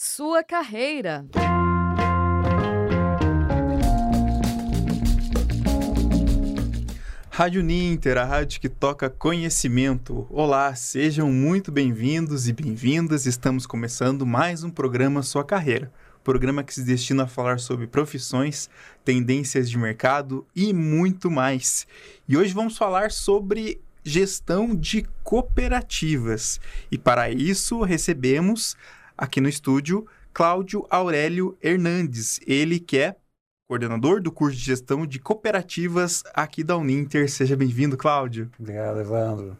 Sua carreira. Rádio Ninter, a rádio que toca conhecimento. Olá, sejam muito bem-vindos e bem-vindas. Estamos começando mais um programa Sua Carreira. Programa que se destina a falar sobre profissões, tendências de mercado e muito mais. E hoje vamos falar sobre gestão de cooperativas. E para isso recebemos aqui no estúdio Cláudio Aurélio Hernandes, ele que é coordenador do curso de gestão de cooperativas aqui da Uninter. Seja bem-vindo, Cláudio. Obrigado, Evandro.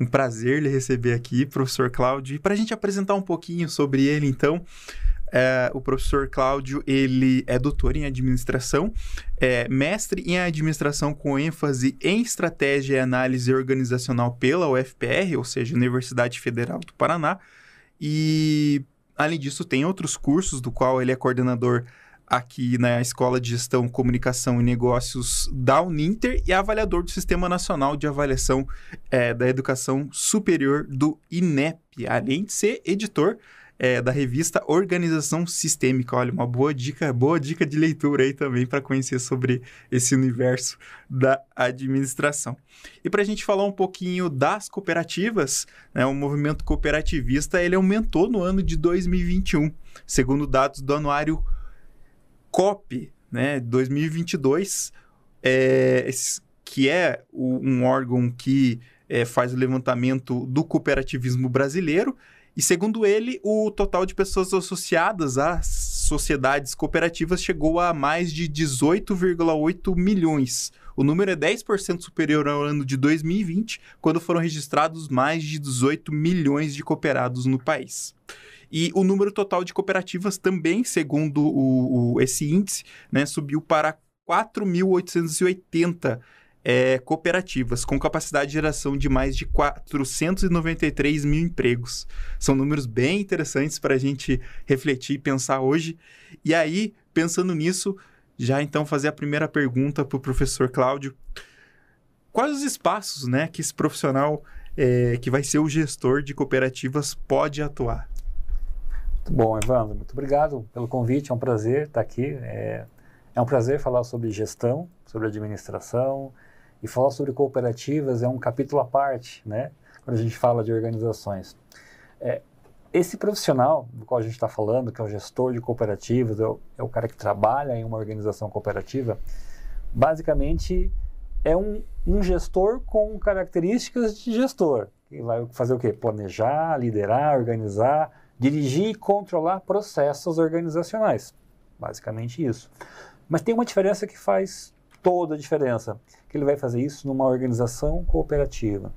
Um prazer lhe receber aqui, professor Cláudio. E para a gente apresentar um pouquinho sobre ele, então, é, o professor Cláudio, ele é doutor em administração, é mestre em administração com ênfase em estratégia e análise organizacional pela UFPR, ou seja, Universidade Federal do Paraná. E, além disso, tem outros cursos do qual ele é coordenador aqui na Escola de Gestão, Comunicação e Negócios da Uninter e avaliador do Sistema Nacional de Avaliação é, da Educação Superior do INEP, além de ser editor é, da revista Organização Sistêmica. Olha, uma boa dica, boa dica de leitura aí também para conhecer sobre esse universo da administração. E para a gente falar um pouquinho das cooperativas, né, o movimento cooperativista ele aumentou no ano de 2021, segundo dados do anuário COP, né, 2022, é, que é um órgão que é, faz o levantamento do cooperativismo brasileiro. E segundo ele, o total de pessoas associadas às sociedades cooperativas chegou a mais de 18,8 milhões. O número é 10% superior ao ano de 2020, quando foram registrados mais de 18 milhões de cooperados no país. E o número total de cooperativas também, segundo o, o esse índice, né, subiu para 4.880 é, cooperativas, com capacidade de geração de mais de 493 mil empregos. São números bem interessantes para a gente refletir e pensar hoje. E aí, pensando nisso, já então fazer a primeira pergunta para o professor Cláudio. Quais os espaços né, que esse profissional é, que vai ser o gestor de cooperativas pode atuar? Muito bom, Evandro. Muito obrigado pelo convite. É um prazer estar aqui. É, é um prazer falar sobre gestão, sobre administração e falar sobre cooperativas é um capítulo à parte, né? Quando a gente fala de organizações. É, esse profissional do qual a gente está falando, que é o gestor de cooperativas, é o, é o, cara que trabalha em uma organização cooperativa, basicamente é um, um gestor com características de gestor. Que vai fazer o quê? Planejar, liderar, organizar, dirigir e controlar processos organizacionais. Basicamente isso. Mas tem uma diferença que faz toda a diferença, que ele vai fazer isso numa organização cooperativa,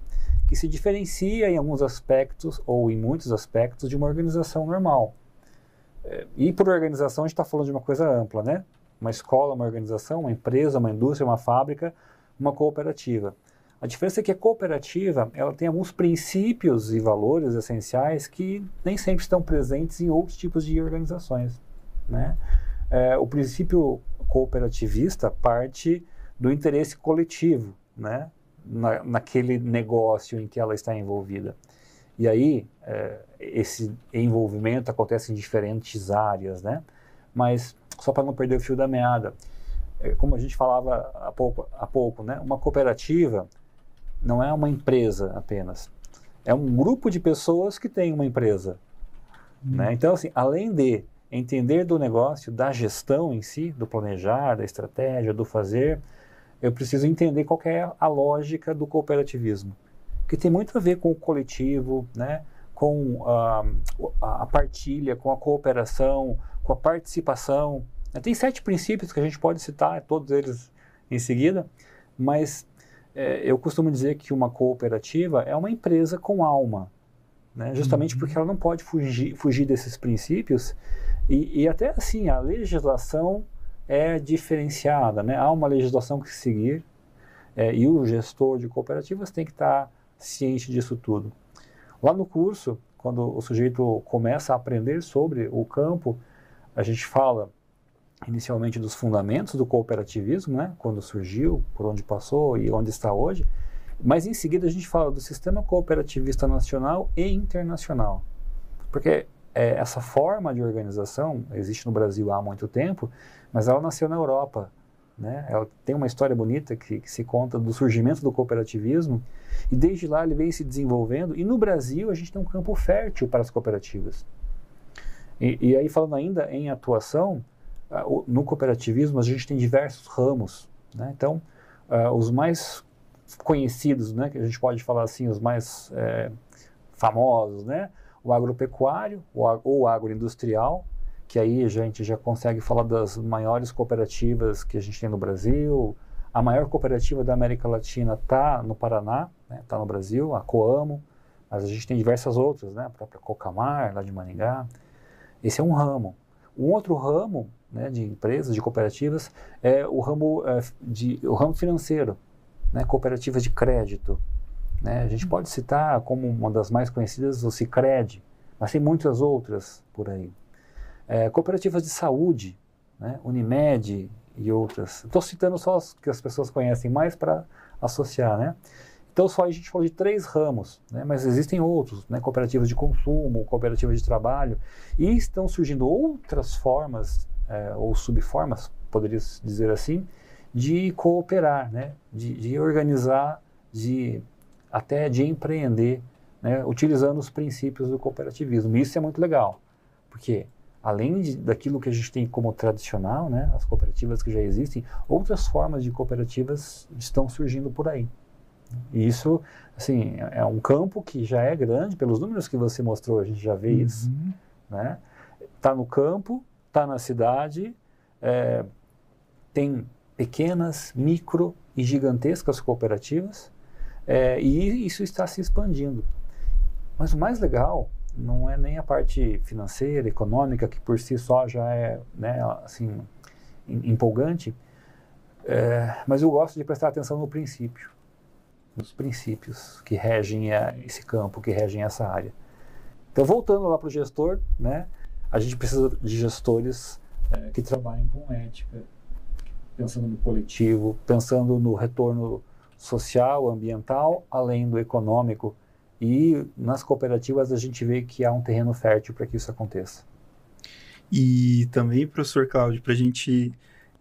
que se diferencia em alguns aspectos ou em muitos aspectos de uma organização normal. É, e por organização a gente está falando de uma coisa ampla, né? Uma escola, uma organização, uma empresa, uma indústria, uma fábrica, uma cooperativa. A diferença é que a cooperativa ela tem alguns princípios e valores essenciais que nem sempre estão presentes em outros tipos de organizações. Né? É, o princípio cooperativista parte do interesse coletivo, né? Na, naquele negócio em que ela está envolvida. E aí, é, esse envolvimento acontece em diferentes áreas, né? Mas, só para não perder o fio da meada, é, como a gente falava há pouco, há pouco né? Uma cooperativa não é uma empresa apenas. É um grupo de pessoas que tem uma empresa. Hum. Né? Então, assim, além de entender do negócio, da gestão em si, do planejar, da estratégia, do fazer, eu preciso entender qual é a lógica do cooperativismo, que tem muito a ver com o coletivo, né? com uh, a partilha, com a cooperação, com a participação. Tem sete princípios que a gente pode citar, todos eles em seguida, mas é, eu costumo dizer que uma cooperativa é uma empresa com alma, né? justamente uhum. porque ela não pode fugir, fugir desses princípios e, e, até assim a legislação é diferenciada, né? há uma legislação que seguir é, e o gestor de cooperativas tem que estar ciente disso tudo. Lá no curso, quando o sujeito começa a aprender sobre o campo, a gente fala inicialmente dos fundamentos do cooperativismo, né, quando surgiu, por onde passou e onde está hoje, mas em seguida a gente fala do sistema cooperativista nacional e internacional. Porque é, essa forma de organização existe no Brasil há muito tempo, mas ela nasceu na Europa. Né? Ela tem uma história bonita que, que, se conta do surgimento do cooperativismo e desde lá ele vem se desenvolvendo e no Brasil a gente tem um campo fértil para as cooperativas. E, e aí falando ainda em atuação, no cooperativismo a gente tem diversos ramos. Né? Então, uh, os mais conhecidos, né, que a gente pode falar assim, os mais é, famosos, né? O agropecuário ou agroindustrial, que aí a gente já consegue falar das maiores cooperativas que a gente tem no Brasil. A maior cooperativa da América Latina está no Paraná, está né, tá no Brasil, a Coamo, mas a gente tem diversas outras, né? A própria Cocamar, lá de Maningá. Esse é um ramo. Um outro ramo né, de empresas, de cooperativas, é o ramo, é, de, o ramo financeiro, né, cooperativas de crédito. Né? A gente pode citar como uma das mais conhecidas o Cicred, mas tem muitas outras por aí. É, cooperativas de saúde, né? Unimed e outras. Estou citando só as que as pessoas conhecem mais para associar, né? Então só a gente falou de três ramos, né? mas existem outros, né? cooperativas de consumo, cooperativas de trabalho, e estão surgindo outras formas é, ou subformas, poderia dizer assim, de cooperar, né? de, de organizar, de até de empreender, né? utilizando os princípios do cooperativismo. Isso é muito legal, porque além de, daquilo que a gente tem como tradicional, né? as cooperativas que já existem, outras formas de cooperativas estão surgindo por aí. E isso, assim, é um campo que já é grande, pelos números que você mostrou, a gente já vê uhum. isso. Né? Tá no campo, está na cidade, é, tem pequenas, micro e gigantescas cooperativas, é, e isso está se expandindo. Mas o mais legal não é nem a parte financeira, econômica, que por si só já é né, assim, empolgante, é, mas eu gosto de prestar atenção no princípio, nos princípios que regem a, esse campo, que regem essa área. Então, voltando lá para o gestor, né, a gente precisa de gestores é, que trabalhem com ética, pensando no coletivo, pensando no retorno social, ambiental, além do econômico. E nas cooperativas a gente vê que há um terreno fértil para que isso aconteça. E também, professor Cláudio, para a gente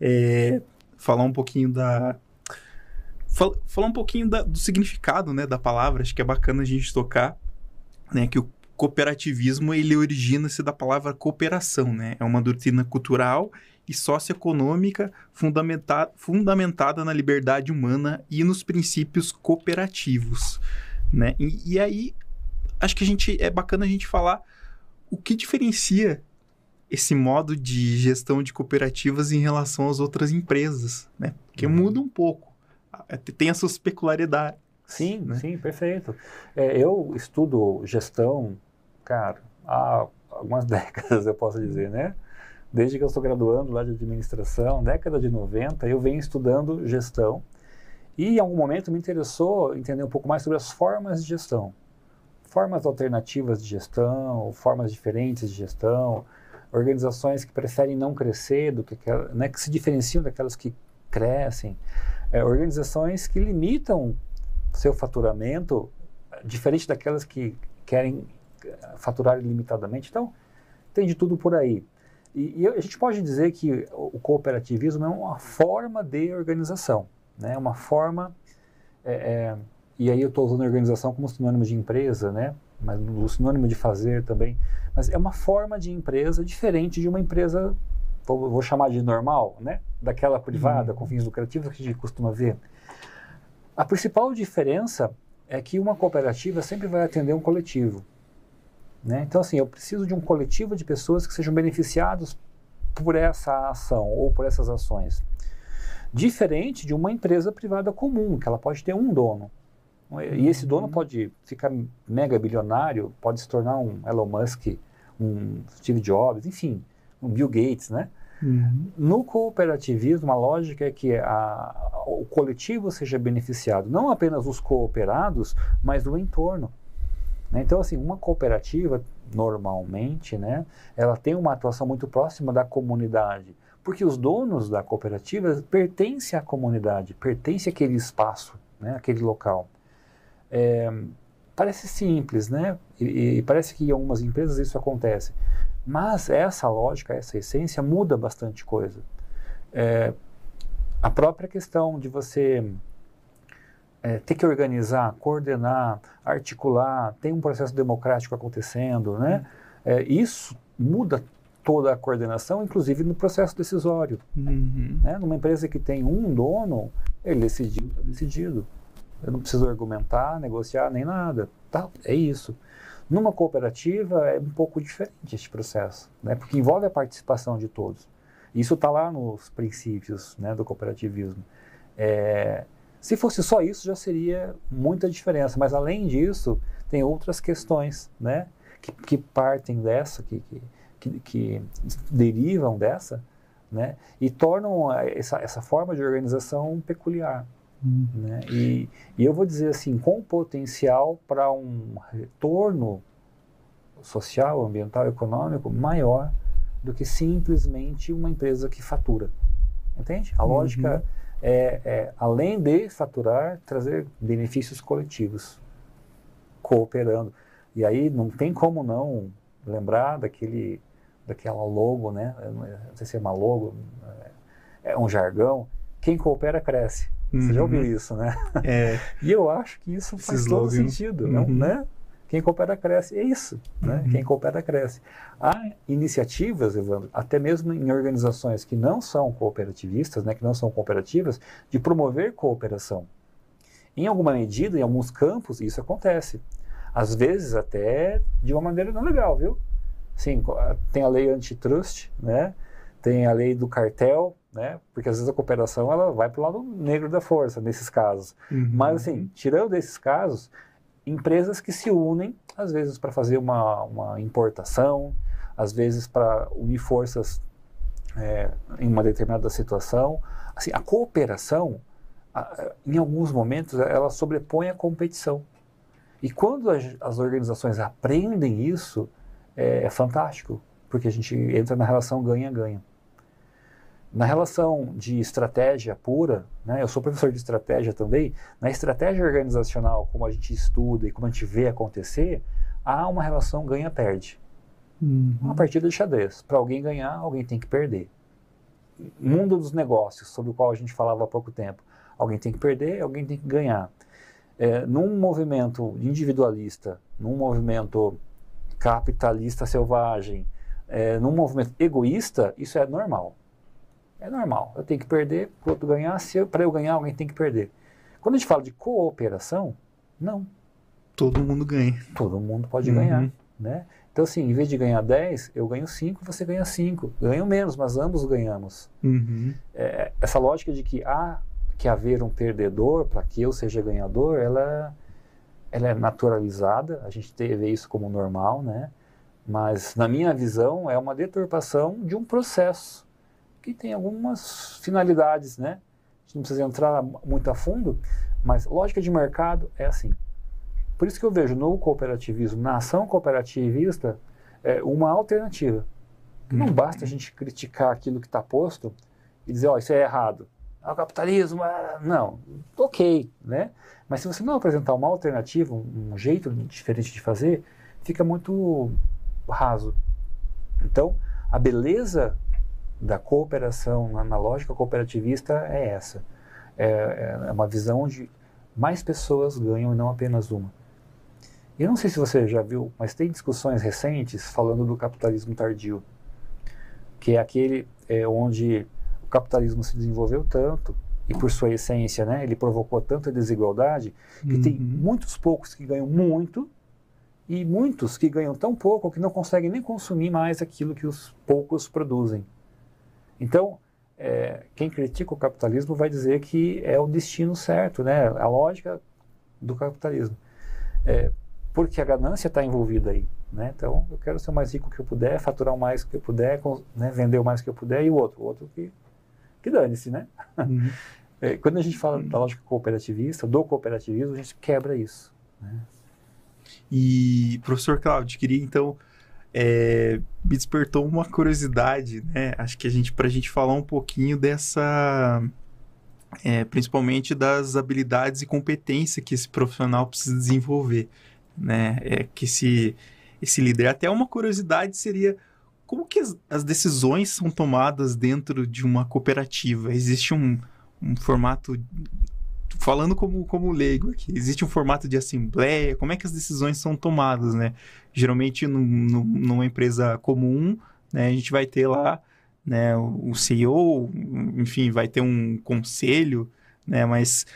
é, falar um pouquinho da. falar um pouquinho da, do significado né, da palavra, acho que é bacana a gente tocar, né, que o cooperativismo ele origina-se da palavra cooperação, né? É uma doutrina cultural e socioeconômica fundamentada, fundamentada na liberdade humana e nos princípios cooperativos, né? E, e aí acho que a gente é bacana a gente falar o que diferencia esse modo de gestão de cooperativas em relação às outras empresas, né? Porque uhum. muda um pouco, tem as suas peculiaridades. Sim, né? sim, perfeito. É, eu estudo gestão cara, há algumas décadas, eu posso dizer, né? Desde que eu estou graduando lá de administração, década de 90, eu venho estudando gestão e em algum momento me interessou entender um pouco mais sobre as formas de gestão. Formas alternativas de gestão, formas diferentes de gestão, organizações que preferem não crescer do que né, que se diferenciam daquelas que crescem, é, organizações que limitam seu faturamento, diferente daquelas que querem faturar ilimitadamente. Então, tem de tudo por aí. E, e, a gente pode dizer que o cooperativismo é uma forma de organização, né? uma forma, é, é, e aí eu estou usando organização como sinônimo de empresa, né? mas o sinônimo de fazer também, mas é uma forma de empresa diferente de uma empresa, vou, vou chamar de normal, né? daquela privada, uhum. com fins lucrativos que a gente costuma ver. A principal diferença é que uma cooperativa sempre vai atender um coletivo. Né? Então, assim, eu preciso de um coletivo de pessoas que sejam beneficiados por essa ação ou por essas ações. Diferente de uma empresa privada comum, que ela pode ter um dono. E esse dono uhum. pode ficar mega bilionário, pode se tornar um Elon Musk, um Steve Jobs, enfim, um Bill Gates, né? Uhum. No cooperativismo, a lógica é que a, o coletivo seja beneficiado, não apenas os cooperados, mas o entorno. Né? Então, assim, uma cooperativa, normalmente, né, ela tem uma atuação muito próxima da comunidade, porque os donos da cooperativa pertencem à comunidade, pertencem àquele espaço, né, àquele local. É, parece simples, né? E, e, parece que em algumas empresas isso acontece. Mas essa lógica, essa essência muda bastante coisa. É, a própria questão de você é, ter que organizar, coordenar, articular, tem um processo democrático acontecendo, né? É, isso muda toda a coordenação, inclusive no processo decisório. Uhum. Né? Numa empresa que tem um dono, ele decidiu, está decidido. Eu não preciso argumentar, negociar, nem nada. Tá, é isso. Numa cooperativa é um pouco diferente este processo, né? porque envolve a participação de todos. Isso está lá nos princípios né, do cooperativismo. É, se fosse só isso, já seria muita diferença. Mas além disso, tem outras questões né, que, que partem dessa, que, que, que, derivam dessa, né, e tornam essa, essa forma de organização peculiar. Hum. Né? E, e, eu vou dizer assim, com potencial para um retorno social, ambiental, econômico maior do que simplesmente uma empresa que fatura. Entende? A lógica uhum. É, é, além de faturar, trazer benefícios coletivos, cooperando. E aí não tem como não lembrar daquele, daquela logo, né? não sei se é uma logo, é um jargão. Quem coopera cresce. Você uhum. já ouviu isso, né? É. e eu acho que isso faz todo sentido, uhum. né? Quem coopera cresce. É isso, né? Uhum. Quem coopera cresce. Há iniciativas, Evandro, até mesmo em organizações que não são cooperativistas, né, que não são cooperativas, de promover cooperação. Em alguma medida, em alguns campos, isso acontece. Às vezes até de uma maneira não legal, viu? Sim, tem a lei antitrust, né? Tem a lei do cartel, né? Porque às vezes a cooperação ela vai para o lado negro da força nesses casos. Uhum. Mas assim, tirando esses casos, empresas que se unem, às vezes para fazer uma, uma importação, às vezes para unir forças é, em uma determinada situação. Assim, a cooperação, a, em alguns momentos, ela sobrepõe a competição. E quando as, as organizações aprendem isso, é, é fantástico, porque a gente entra na relação ganha-ganha. Na relação de estratégia pura, né, eu sou professor de estratégia também, na estratégia organizacional, como a gente estuda e como a gente vê acontecer, há uma relação ganha-perde. Uhum. Uma partida de xadrez. Para alguém ganhar, alguém tem que perder. Mundo dos negócios, sobre o qual a gente falava há pouco tempo. Alguém tem que perder, alguém tem que ganhar. É, num movimento individualista, num movimento capitalista selvagem, é, num movimento egoísta, isso é normal. É normal. Eu tenho que perder para o outro ganhar. Se para eu ganhar, alguém tem que perder. Quando a gente fala de cooperação, não. Todo mundo ganha. Todo mundo pode uhum. ganhar. Né? Então, assim, em vez de ganhar 10, eu ganho 5, você ganha 5. Ganho menos, mas ambos ganhamos. Uhum. É, essa lógica de que há que haver um perdedor para que eu seja ganhador, ela, ela é naturalizada. A gente vê isso como normal, né? Mas, na minha visão, é uma deturpação de um processo que tem algumas finalidades, né? A gente não precisa entrar muito a fundo, mas lógica de mercado é assim. Por isso que eu vejo no cooperativismo, na ação cooperativista, é uma alternativa. Não basta a gente criticar aquilo que está posto e dizer, ó, oh, isso é errado. Ah, o capitalismo, ah, não, ok, né? Mas se você não apresentar uma alternativa, um jeito diferente de fazer, fica muito raso. Então, a beleza da cooperação na, na lógica cooperativista é essa. É, é, uma visão de mais pessoas ganham e não apenas uma. Eu não sei se você já viu, mas tem discussões recentes falando do capitalismo tardio, que é aquele é, onde o capitalismo se desenvolveu tanto e por sua essência, né, ele provocou tanta desigualdade que uhum. tem muitos poucos que ganham muito e muitos que ganham tão pouco que não conseguem nem consumir mais aquilo que os poucos produzem. Então, é, quem critica o capitalismo vai dizer que é o destino certo, né? a lógica do capitalismo. É, porque a ganância está envolvida aí. Né? Então, eu quero ser o mais rico que eu puder, faturar o mais que eu puder, né? vender o mais que eu puder, e o outro, o outro que, que dane-se. Né? Uhum. É, quando a gente fala da lógica cooperativista, do cooperativismo, a gente quebra isso. Né? E, professor Cláudio, queria então é, me despertou uma curiosidade, né? Acho que a gente, para a gente falar um pouquinho dessa, é, principalmente das habilidades e competência que esse profissional precisa desenvolver. né? É que esse, esse líder. Até uma curiosidade seria como que as, as decisões são tomadas dentro de uma cooperativa? Existe um, um formato falando como, como leigo aqui, existe um formato de assembleia? Como é que as decisões são tomadas, né? Geralmente, no, no, numa empresa comum, né, a gente vai ter lá né, o CEO, enfim, vai ter um conselho, né, mas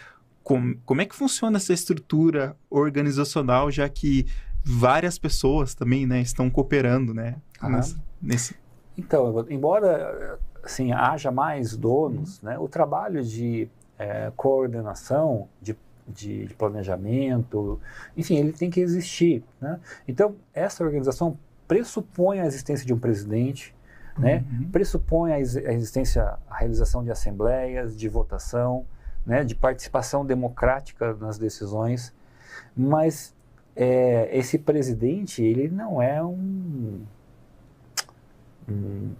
com, como é que funciona essa estrutura organizacional, já que várias pessoas também, né, estão cooperando, né, nessa, nesse... Então, embora, assim, haja mais donos, uhum. né, o trabalho de é, coordenação, de, de, de, planejamento, enfim, ele tem que existir. Né? Então, essa organização pressupõe a existência de um presidente, né? Uhum. pressupõe a, existência, a realização de assembleias, de votação, né? de participação democrática nas decisões, mas é, esse presidente, ele não é um, um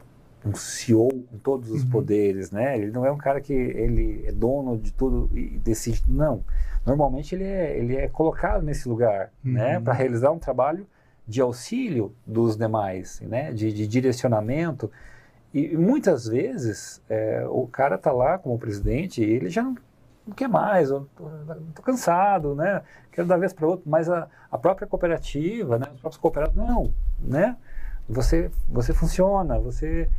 um CEO com todos os uhum. poderes, né? Ele não é um cara que ele é dono de tudo e decide. Não. Normalmente ele é, ele é colocado nesse lugar, né? uhum. né? Para realizar um trabalho de auxílio dos demais, né? De, de direcionamento. E, muitas vezes é, o cara tá lá como presidente e ele já não, não quer mais, eu tô, tô, cansado, né? Quero dar vez para outro, mas a, a própria cooperativa, né? Os próprios cooperados, não, né? Você, você funciona, você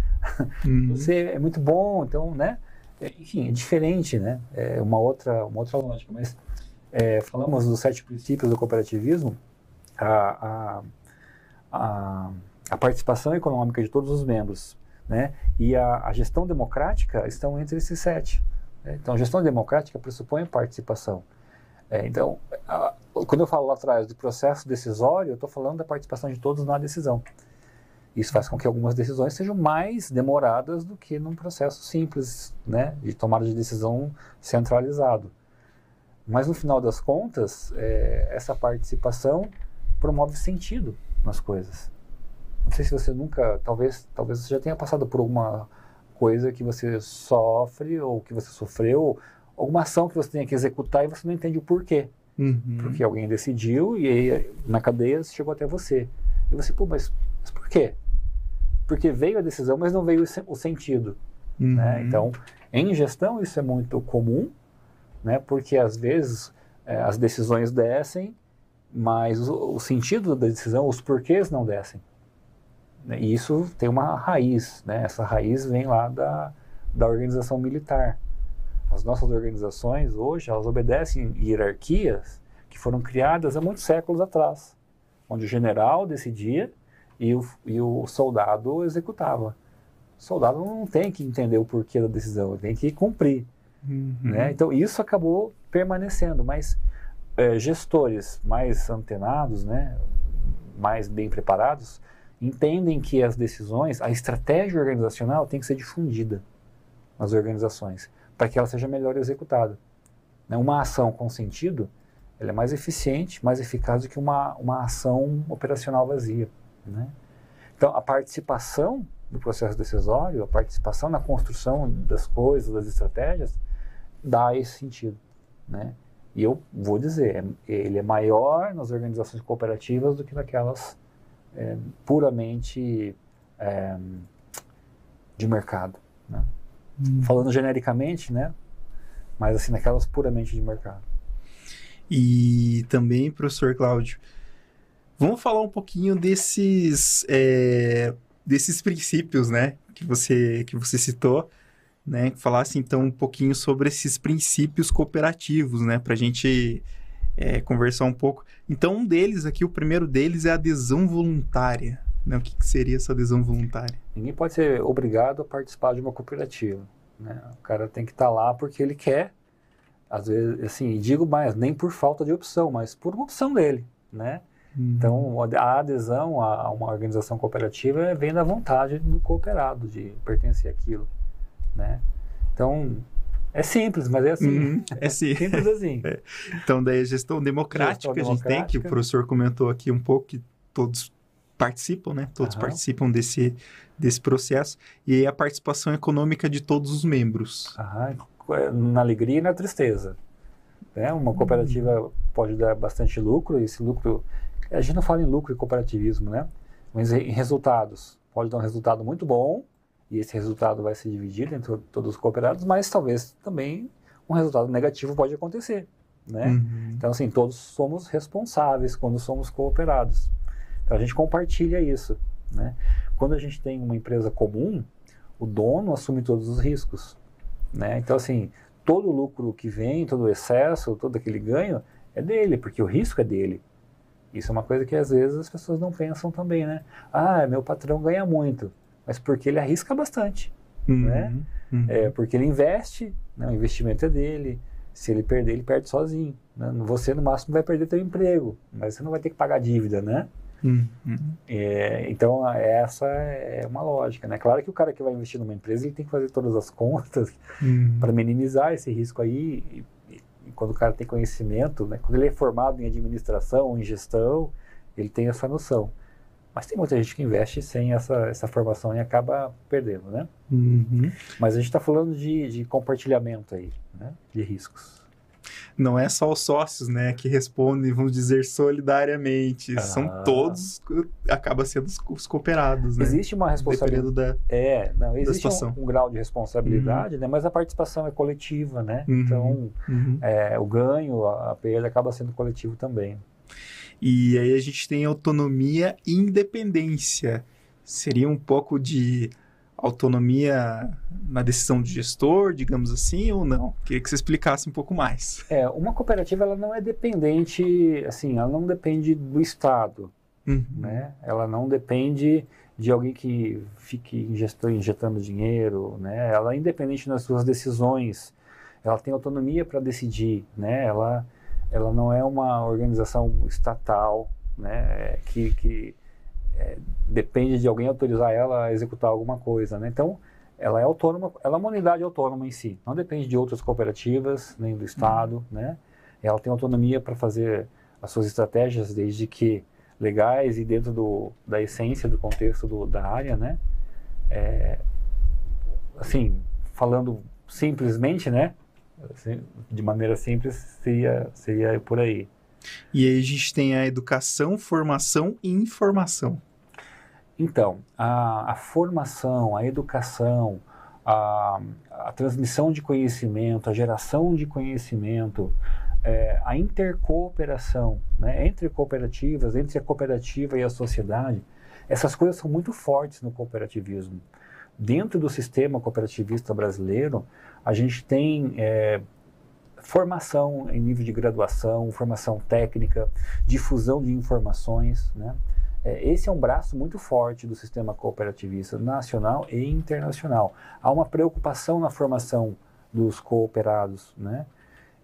Uhum. Você é muito bom, então, né? É, enfim, é diferente, né? É uma outra, uma outra lógica. Mas é, falamos dos sete princípios do cooperativismo, a, a, a, a, participação econômica de todos os membros, né? E a, a gestão democrática estão entre esses sete. Né? Então, a gestão democrática pressupõe participação. É, então, quando eu falo lá atrás do processo decisório, eu estou falando da participação de todos na decisão. Isso faz com que algumas decisões sejam mais demoradas do que num processo simples, né, de tomada de decisão centralizado. Mas no final das contas, é, essa participação promove sentido nas coisas. Não sei se você nunca, talvez, talvez você já tenha passado por alguma coisa que você sofre ou que você sofreu, alguma ação que você tenha que executar e você não entende o porquê. Uhum. Porque alguém decidiu e aí na cadeia chegou até você. E você, pô, mas, mas por quê? Porque veio a decisão, mas não veio o sentido. Né? Uhum. Né? Então, em gestão isso é muito comum, né? porque às vezes é, as decisões descem, mas o, o, sentido da decisão, os porquês não descem. Né? E isso tem uma raiz, né? essa raiz vem lá da, da organização militar. As nossas organizações hoje, elas obedecem hierarquias que foram criadas há muitos séculos atrás, onde o general decidia e o, e o soldado executava. O soldado não tem que entender o porquê da decisão, ele tem que cumprir. Uhum. Né? Então, isso acabou permanecendo, mas é, gestores mais antenados, né, mais bem preparados, entendem que as decisões, a estratégia organizacional tem que ser difundida nas organizações, para que ela seja melhor executada. Né? Uma ação com sentido, ela é mais eficiente, mais eficaz do que uma, uma ação operacional vazia. Né? Então, a participação no processo decisório, a participação na construção das coisas, das estratégias, dá esse sentido. Né? E eu vou dizer, é, ele é maior nas organizações cooperativas do que naquelas é, puramente é, de mercado. Né? Hum. Falando genericamente, né? mas assim, naquelas puramente de mercado. E também, professor Cláudio, Vamos falar um pouquinho desses, é, desses princípios, né? Que você, que você citou, né? Falasse então um pouquinho sobre esses princípios cooperativos, né? Para a gente é, conversar um pouco. Então, um deles aqui, o primeiro deles é a adesão voluntária. Né? O que, que seria essa adesão voluntária? Ninguém pode ser obrigado a participar de uma cooperativa. Né? O cara tem que estar tá lá porque ele quer. Às vezes, assim, digo mais, nem por falta de opção, mas por uma opção dele, né? Então, a adesão a uma organização cooperativa vem da vontade do cooperado de pertencer àquilo, né? Então, é simples, mas é assim. Uhum, é sim. simples assim. É. Então, daí a gestão democrática, gestão democrática. a gente tem, que o professor comentou aqui um pouco, que todos participam, né? Todos uhum. participam desse, desse processo. E a participação econômica de todos os membros. Uhum. Na alegria e na tristeza. Né? Uma cooperativa uhum. pode dar bastante lucro, e esse lucro a gente não fala em lucro e cooperativismo, né? Mas em resultados. Pode dar um resultado muito bom, e esse resultado vai ser dividido entre todos os cooperados, mas talvez também um resultado negativo pode acontecer, né? Uhum. Então, assim, todos somos responsáveis quando somos cooperados. Então, a gente compartilha isso, né? Quando a gente tem uma empresa comum, o dono assume todos os riscos, né? Então, assim, todo o lucro que vem, todo o excesso, todo aquele ganho é dele, porque o risco é dele. Isso é uma coisa que às vezes as pessoas não pensam também, né? Ah, meu patrão ganha muito, mas porque ele arrisca bastante, uhum, né? Uhum. É, porque ele investe, né? o investimento é dele. Se ele perder, ele perde sozinho. Né? Você, no máximo, vai perder seu emprego, mas você não vai ter que pagar dívida, né? Uhum. É, então, essa é uma lógica, né? Claro que o cara que vai investir numa empresa, ele tem que fazer todas as contas uhum. para minimizar esse risco aí. E, quando o cara tem conhecimento, né? quando ele é formado em administração, em gestão, ele tem essa noção. Mas tem muita gente que investe sem essa, essa formação e acaba perdendo, né? Uhum. Mas a gente está falando de, de compartilhamento aí, né? De riscos não é só os sócios, né, que respondem, vamos dizer, solidariamente. Ah. São todos, acaba sendo os cooperados, né? Existe uma responsabilidade. Da, é, não, existe um, um, grau de responsabilidade, uhum. né, mas a participação é coletiva, né? Uhum. Então, uhum. É, o ganho, a, a perda acaba sendo coletivo também. E aí a gente tem autonomia e independência. Seria um pouco de autonomia na decisão de gestor, digamos assim, ou não? Queria que você explicasse um pouco mais. É, uma cooperativa ela não é dependente, assim, ela não depende do Estado, uhum. né? Ela não depende de alguém que fique injetando, injetando dinheiro, né? Ela é independente nas suas decisões, ela tem autonomia para decidir, né? Ela, ela não é uma organização estatal, né? Que, que é, depende de alguém autorizar ela a executar alguma coisa, né? Então, ela é autônoma, ela é uma unidade autônoma em si, não depende de outras cooperativas, nem do Estado, uhum. né? Ela tem autonomia para fazer as suas estratégias, desde que legais e dentro do, da essência, do contexto do, da área, né? É, assim, falando simplesmente, né? Assim, de maneira simples, seria, seria por aí. E aí a gente tem a educação, formação e informação. Então, a, a formação, a educação, a, a, transmissão de conhecimento, a geração de conhecimento, é, a intercooperação né, entre cooperativas, entre a cooperativa e a sociedade, essas coisas são muito fortes no cooperativismo. Dentro do sistema cooperativista brasileiro, a gente tem é, formação em nível de graduação, formação técnica, difusão de informações. Né? É, esse é um braço muito forte do sistema cooperativista nacional e internacional. Há uma preocupação na formação dos cooperados. Né?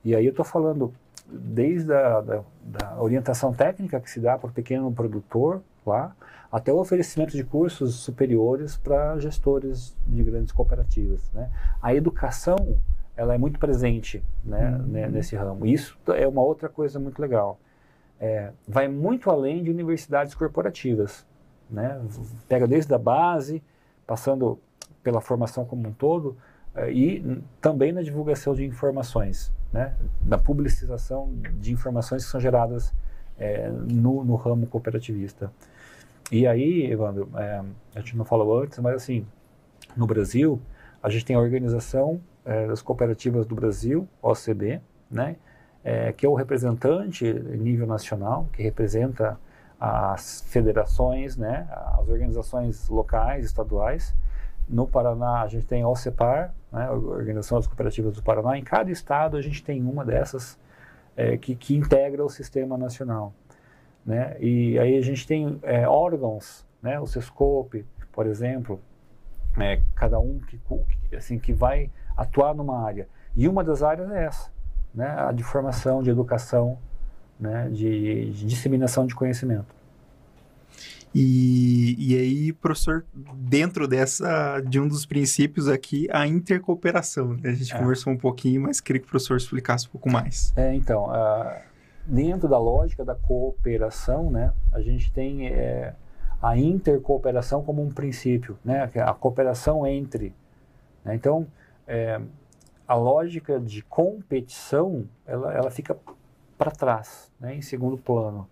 E aí eu estou falando desde a da, da orientação técnica que se dá para o pequeno produtor lá, até o oferecimento de cursos superiores para gestores de grandes cooperativas. Né? A educação ela é muito presente né, uhum. nesse ramo. Isso é uma outra coisa muito legal. É, vai muito além de universidades corporativas. Né? Pega desde a base, passando pela formação como um todo, é, e também na divulgação de informações, né? na publicização de informações que são geradas é, no, no, ramo cooperativista. E aí, Evandro, é, a gente não falou antes, mas assim, no Brasil, a gente tem a organização é, das cooperativas do Brasil, OCB, né, é, que é o representante nível nacional, que representa as federações, né, as organizações locais, estaduais. No Paraná, a gente tem a OCEPAR, né, a Organização das Cooperativas do Paraná. Em cada estado, a gente tem uma dessas é, que, que integra o sistema nacional. Né? E aí a gente tem é, órgãos, né, o SESCOP, por exemplo, é, cada um que, assim, que vai atuar numa área. E uma das áreas é essa, né? a de formação, de educação, né? de, de disseminação de conhecimento. E, e aí, professor, dentro dessa, de um dos princípios aqui, a intercooperação. Né? A gente é. conversou um pouquinho, mas queria que o professor explicasse um pouco mais. É, então, uh, dentro da lógica da cooperação, né, a gente tem é, a intercooperação como um princípio, né, a cooperação entre. Né? Então, é, a lógica de competição ela, ela fica para trás, né, em segundo plano.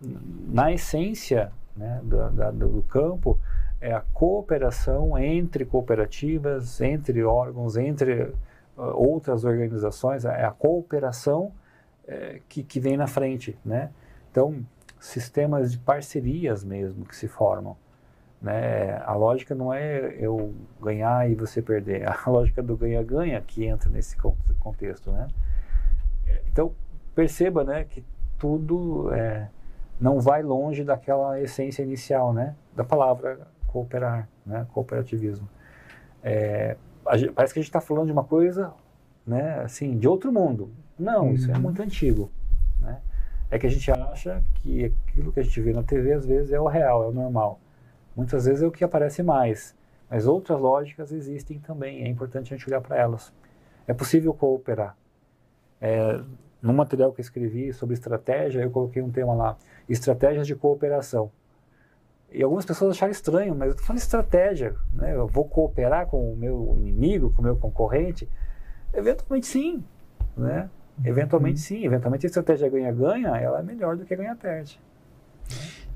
na essência né, do, da, do campo, é a cooperação entre cooperativas, entre órgãos, entre uh, outras organizações, é a cooperação é, que, que vem na frente, né? Então, sistemas de parcerias mesmo que se formam. Né? A lógica não é eu ganhar e você perder, a lógica do ganha-ganha que entra nesse contexto. Né? Então, perceba né, que tudo é, não vai longe daquela essência inicial né, da palavra cooperar, né, cooperativismo. É, parece que a gente está falando de uma coisa né, assim, de outro mundo. Não, uhum. isso é uhum. muito antigo. Né? É que a gente acha que aquilo que a gente vê na TV às vezes é o real, é o normal. Muitas vezes é o que aparece mais, mas outras lógicas existem também, é importante a gente olhar para elas. É possível cooperar. É, no material que eu escrevi sobre estratégia, eu coloquei um tema lá, estratégias de cooperação. E algumas pessoas acharam estranho, mas eu estou falando de estratégia, né? eu vou cooperar com o meu inimigo, com o meu concorrente? Eventualmente sim, né? Eventualmente uhum. sim, eventualmente a estratégia ganha-ganha, ela é melhor do que ganha-perde.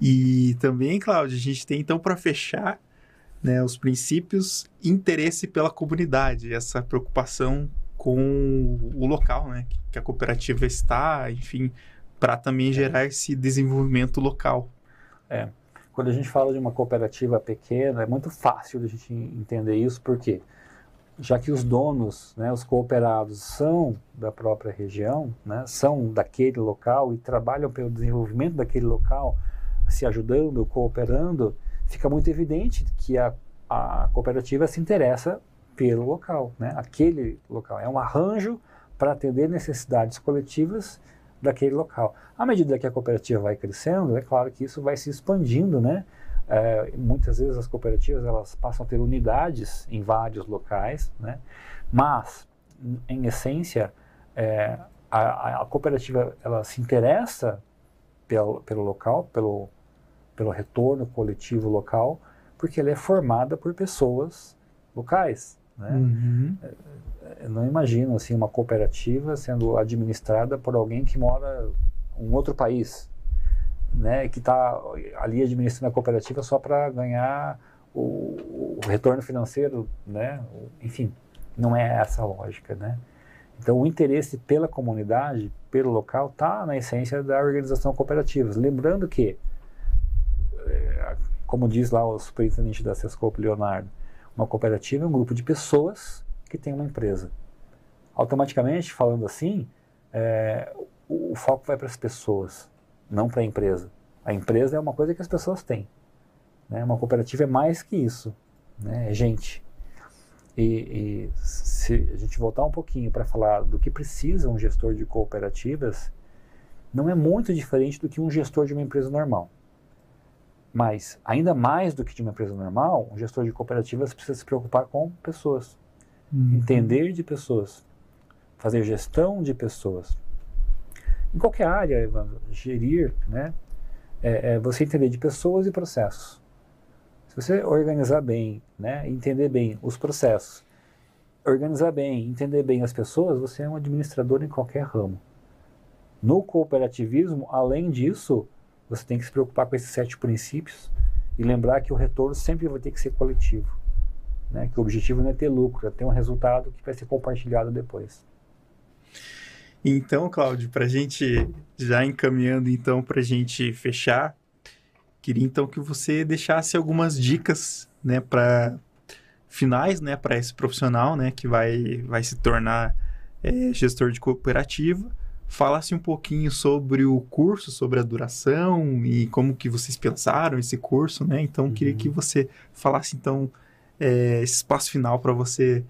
E também, Cláudio, a gente tem então para fechar né, os princípios interesse pela comunidade, essa preocupação com o local, né, que a cooperativa está, enfim, para também gerar esse desenvolvimento local. É. Quando a gente fala de uma cooperativa pequena, é muito fácil a gente entender isso, porque já que os donos, né, os cooperados são da própria região, né, são daquele local e trabalham pelo desenvolvimento daquele local, se ajudando, cooperando, fica muito evidente que a, a cooperativa se interessa pelo local, né? aquele local. É um arranjo para atender necessidades coletivas daquele local. À medida que a cooperativa vai crescendo, é claro que isso vai se expandindo, né? É, muitas vezes as cooperativas elas passam a ter unidades em vários locais, né? Mas, em essência, é, a, a, cooperativa ela se interessa pelo, pelo local, pelo, pelo retorno coletivo local, porque ela é formada por pessoas locais. Né? Uhum. Eu não imagino assim uma cooperativa sendo administrada por alguém que mora em um outro país, né? Que está ali administrando a cooperativa só para ganhar o, o, retorno financeiro, né? Enfim, não é essa a lógica, né? Então, o interesse pela comunidade, pelo local, está na essência da organização cooperativa. Lembrando que como diz lá o superintendente da Sescope, Leonardo, uma cooperativa é um grupo de pessoas que tem uma empresa. Automaticamente, falando assim, é, o, o, foco vai para as pessoas, não para a empresa. A empresa é uma coisa que as pessoas têm. Né? Uma cooperativa é mais que isso, né? é gente. E, e se a gente voltar um pouquinho para falar do que precisa um gestor de cooperativas, não é muito diferente do que um gestor de uma empresa normal. Mas, ainda mais do que de uma empresa normal, um gestor de cooperativas precisa se preocupar com pessoas, uhum. entender de pessoas, fazer gestão de pessoas. Em qualquer área, Evandro, gerir, né, é, é você entender de pessoas e processos. Se você organizar bem, né, entender bem os processos, organizar bem, entender bem as pessoas, você é um administrador em qualquer ramo. No cooperativismo, além disso, você tem que se preocupar com esses sete princípios e lembrar que o retorno sempre vai ter que ser coletivo. Né? Que o objetivo não é ter lucro, é ter um resultado que vai ser compartilhado depois. Então, Cláudio, para a gente já encaminhando então para a gente fechar, queria então que você deixasse algumas dicas, né, para finais, né, para esse profissional, né, que vai vai se tornar é, gestor de cooperativa falasse um pouquinho sobre o curso, sobre a duração e como que vocês pensaram esse curso, né? Então, uhum. queria que você falasse, então, é, esse espaço final para você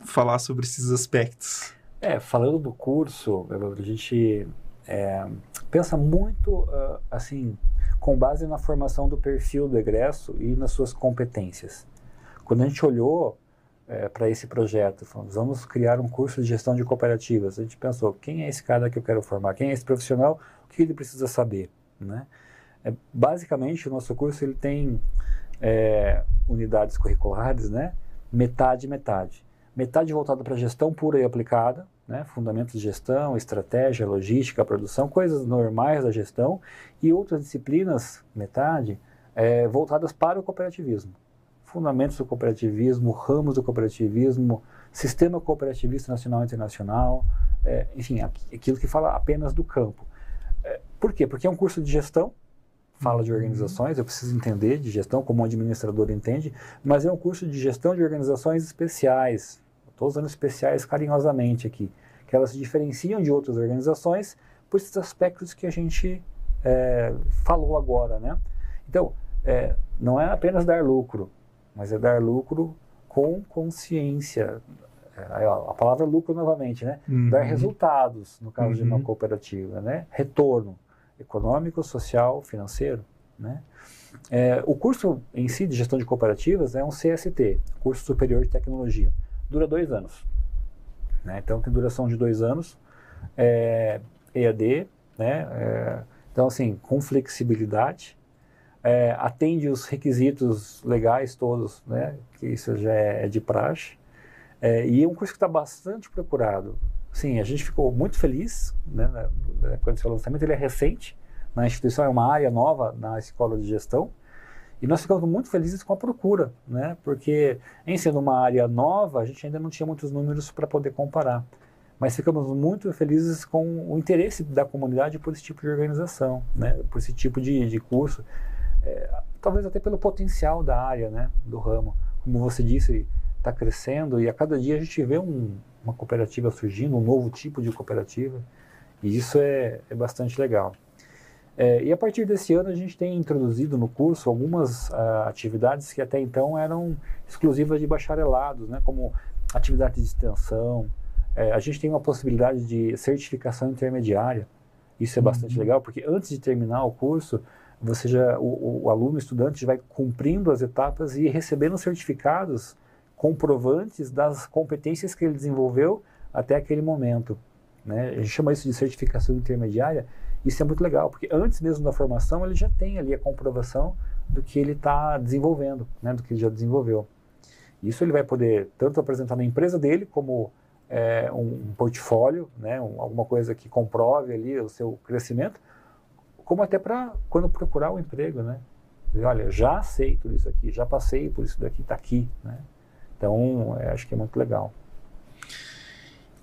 falar sobre esses aspectos. É, falando do curso, a gente é, pensa muito, uh, assim, com base na formação do perfil do egresso e nas suas competências. Quando a gente olhou é, para esse projeto. Falamos, vamos criar um curso de gestão de cooperativas. A gente pensou, quem é esse cara que eu quero formar? Quem é esse profissional? O que ele precisa saber? Né? É, basicamente, o nosso curso ele tem é, unidades curriculares, né? metade, metade. metade voltada para gestão pura e aplicada, né, fundamentos de gestão, estratégia, logística, produção, coisas normais da gestão, e outras disciplinas, metade, é, voltadas para o cooperativismo. Fundamentos do cooperativismo, ramos do cooperativismo, sistema cooperativista nacional e internacional, é, enfim, aquilo que fala apenas do campo. É, por quê? Porque é um curso de gestão, fala de uhum. organizações, eu preciso entender de gestão, como um administrador entende, mas é um curso de gestão de organizações especiais. Estou usando especiais carinhosamente aqui, que elas se diferenciam de outras organizações por esses aspectos que a gente é, falou agora, né? Então, é, não é apenas dar lucro, mas é dar lucro com consciência. É, a palavra lucro novamente, né? Uhum. Dar resultados, no caso uhum. de uma uhum. cooperativa, né? Retorno econômico, social, financeiro, né? É, o curso em si de gestão de cooperativas é um CST, curso superior de tecnologia. Dura dois anos. Né? Então tem duração de dois anos, é, EAD, né? É, então assim, com flexibilidade, é, atende os requisitos legais todos, né? Que isso já é, é de praxe. É, e é um curso que está bastante procurado. Sim, a gente ficou muito feliz né, quando esse lançamento. Ele é recente na instituição, é uma área nova na escola de gestão. E nós ficamos muito felizes com a procura, né? Porque em sendo uma área nova, a gente ainda não tinha muitos números para poder comparar. Mas ficamos muito felizes com o interesse da comunidade por esse tipo de organização, né? Por esse tipo de, de curso. É, talvez até pelo potencial da área, né? Do ramo. Como você disse, está crescendo e a cada dia a gente vê um, uma cooperativa surgindo, um novo tipo de cooperativa. E isso é, é bastante legal. É, e a partir desse ano a gente tem introduzido no curso algumas uh, atividades que até então eram exclusivas de bacharelados, né, como atividades de extensão. É, a gente tem uma possibilidade de certificação intermediária. Isso é bastante uhum. legal, porque antes de terminar o curso, você já, o, o aluno, o estudante, vai cumprindo as etapas e recebendo certificados comprovantes das competências que ele desenvolveu até aquele momento. Né? A gente chama isso de certificação intermediária, isso é muito legal, porque antes mesmo da formação ele já tem ali a comprovação do que ele está desenvolvendo, né, do que ele já desenvolveu. Isso ele vai poder tanto apresentar na empresa dele como é, um, um, portfólio, né, um, alguma coisa que comprove ali o seu crescimento, como até para quando procurar um emprego, né? Olha, já tudo isso aqui, já passei por isso daqui, está aqui, né? Então, é, acho que é muito legal.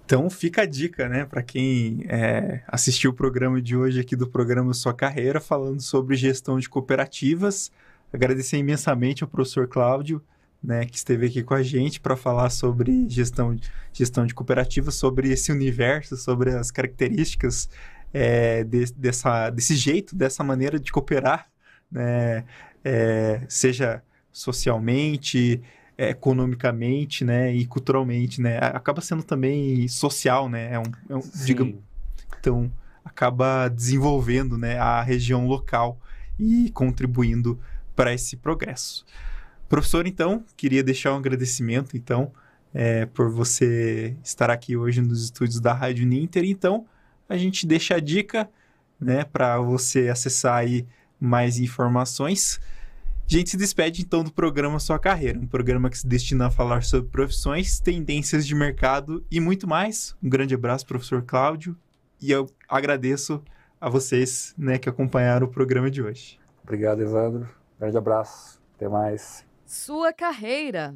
Então fica a dica, né, para quem é, assistiu o programa de hoje aqui do programa Sua Carreira, falando sobre gestão de cooperativas. Agradecer imensamente ao professor Cláudio, né, que esteve aqui com a gente para falar sobre gestão, gestão de cooperativas, sobre esse universo, sobre as características é, de, dessa, desse jeito, dessa maneira de cooperar, né, é, seja socialmente, economicamente, né, e culturalmente, né, acaba sendo também social, né, é um, é um digamos, então acaba desenvolvendo, né, a região local e contribuindo para esse progresso. Professor, então, queria deixar um agradecimento, então, é, por você estar aqui hoje nos estúdios da Rádio Ninter. Então, a gente deixa a dica, né, para você acessar aí mais informações. A gente se despede então do programa Sua Carreira, um programa que se destina a falar sobre profissões, tendências de mercado e muito mais. Um grande abraço, professor Cláudio, e eu agradeço a vocês né, que acompanharam o programa de hoje. Obrigado, Evandro. Grande abraço. Até mais. Sua Carreira.